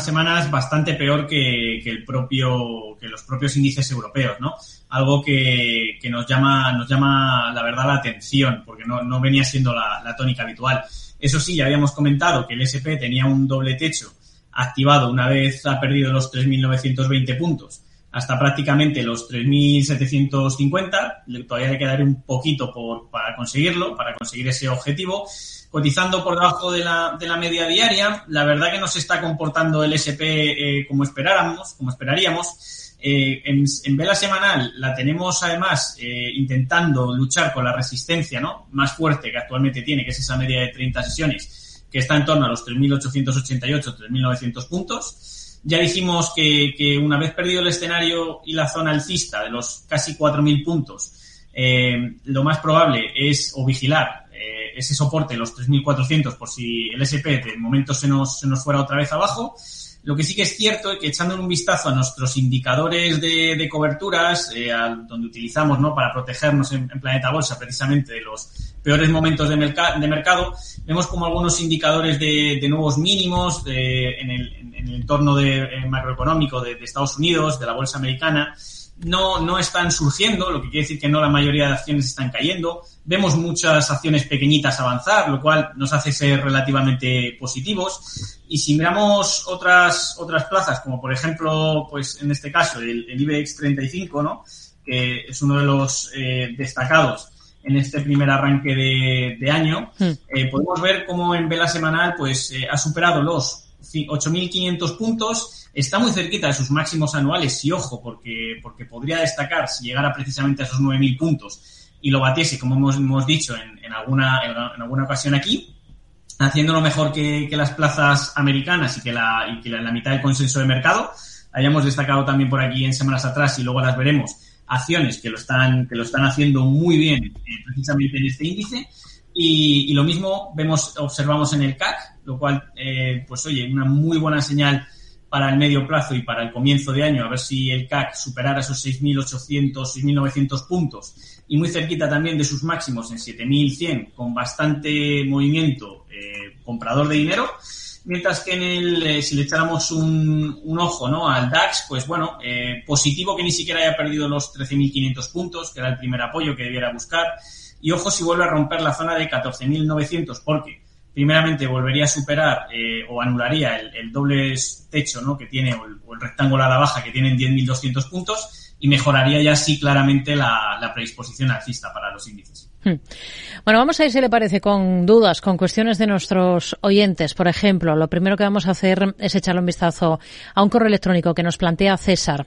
semanas bastante peor que, el propio que los propios índices europeos, ¿no? Algo que, nos llama nos llama la verdad la atención porque no, venía siendo la, tónica habitual. Eso sí, ya habíamos comentado que el SP tenía un doble techo activado una vez ha perdido los 3.920 puntos hasta prácticamente los 3.750. Todavía le quedaría un poquito por, para conseguirlo, para conseguir ese objetivo cotizando por debajo de la, de la media diaria. La verdad que no se está comportando el SP eh, como esperáramos, como esperaríamos. Eh, en, vela semanal la tenemos además eh, intentando luchar con la resistencia ¿no? más fuerte que actualmente tiene, que es esa media de 30 sesiones, que está en torno a los 3.888, 3.900 puntos. Ya dijimos que, que, una vez perdido el escenario y la zona alcista de los casi 4.000 puntos, lo más probable es o vigilar ese soporte, los 3.400, por si el SP de momento se nos, se nos fuera otra vez abajo. Lo que sí que es cierto es que echando un vistazo a nuestros indicadores de, de coberturas, eh, donde utilizamos ¿no? para protegernos en, Planeta Bolsa precisamente de los peores momentos de, de mercado, vemos como algunos indicadores de, de nuevos mínimos en, el, en, el, entorno de, eh, macroeconómico de, Estados Unidos, de la bolsa americana, no, no están surgiendo, lo que quiere decir que no la mayoría de acciones están cayendo. Vemos muchas acciones pequeñitas avanzar, lo cual nos hace ser relativamente positivos. Y si miramos otras, otras plazas, como por ejemplo, pues en este caso, el, IBEX 35, ¿no? que es uno de los eh, destacados en este primer arranque de, año, hmm. eh, podemos ver cómo en vela semanal pues eh, ha superado los 8.500 puntos Está muy cerquita de sus máximos anuales y ojo, porque, porque podría destacar si llegara precisamente a esos 9.000 puntos y lo batiese, como hemos, hemos dicho en, en, alguna, en, alguna ocasión aquí, haciéndolo mejor que, que las plazas americanas y que, la, y que la, mitad del consenso de mercado. Hayamos destacado también por aquí en semanas atrás y luego las veremos acciones que lo están, que lo están haciendo muy bien eh, precisamente en este índice. Y, y, lo mismo vemos, observamos en el CAC, lo cual, eh, pues oye, una muy buena señal para el medio plazo y para el comienzo de año, a ver si el CAC superara esos 6.800, 6.900 puntos y muy cerquita también de sus máximos en 7.100 con bastante movimiento eh, comprador de dinero. Mientras que en el, eh, si le echáramos un, un, ojo ¿no? al DAX, pues bueno, eh, positivo que ni siquiera haya perdido los 13.500 puntos, que era el primer apoyo que debiera buscar. Y ojo si vuelve a romper la zona de 14.900, porque primeramente volvería a superar eh, o anularía el, doble techo ¿no? que tiene o el, rectángulo a la baja que tienen 10.200 puntos y mejoraría ya sí claramente la, la predisposición alcista para los índices. Hmm. Bueno, vamos a ir, si le parece, con dudas, con cuestiones de nuestros oyentes. Por ejemplo, lo primero que vamos a hacer es echarle un vistazo a un correo electrónico que nos plantea César.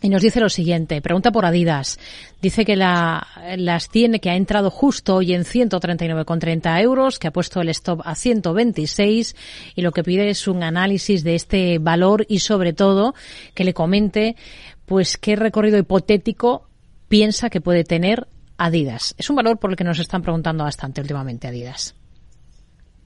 Y nos dice lo siguiente, pregunta por Adidas. Dice que la, las tiene, que ha entrado justo hoy en 139,30 euros, que ha puesto el stop a 126 y lo que pide es un análisis de este valor y sobre todo que le comente pues qué recorrido hipotético piensa que puede tener Adidas. Es un valor por el que nos están preguntando bastante últimamente Adidas.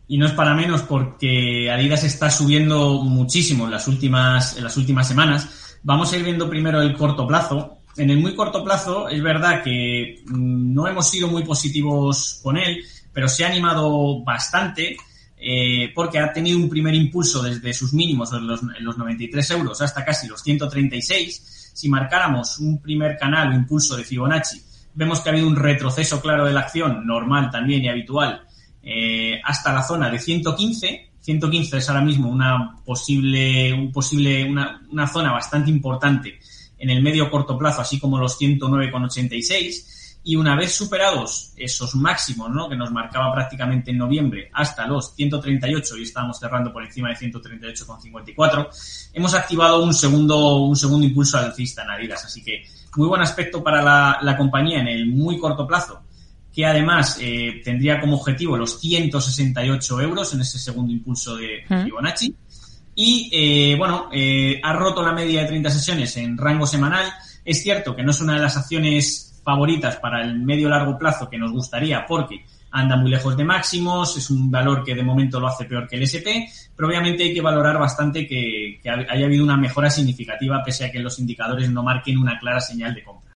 Y no es para menos porque Adidas está subiendo muchísimo en las últimas, en las últimas semanas Vamos a ir viendo primero el corto plazo. En el muy corto plazo es verdad que mm, no hemos sido muy positivos con él, pero se ha animado bastante eh, porque ha tenido un primer impulso desde sus mínimos en los, 93 euros hasta casi los 136. Si marcáramos un primer canal o impulso de Fibonacci, vemos que ha habido un retroceso claro de la acción, normal también y habitual, eh, hasta la zona de 115 115 es ahora mismo una posible, un posible, una zona bastante importante en el medio corto plazo, así como los 109,86. Y una vez superados esos máximos, ¿no? Que nos marcaba prácticamente en noviembre hasta los 138 y estamos cerrando por encima de 138,54, hemos activado un segundo, un segundo impulso alcista en Adidas. Así que muy buen aspecto para la, la compañía en el muy corto plazo que además eh, tendría como objetivo los 168 euros en ese segundo impulso de Fibonacci. Y eh, bueno, eh, ha roto la media de 30 sesiones en rango semanal. Es cierto que no es una de las acciones favoritas para el medio largo plazo que nos gustaría porque anda muy lejos de máximos, es un valor que de momento lo hace peor que el SP, pero obviamente hay que valorar bastante que haya habido una mejora significativa pese a que los indicadores no marquen una clara señal de compra.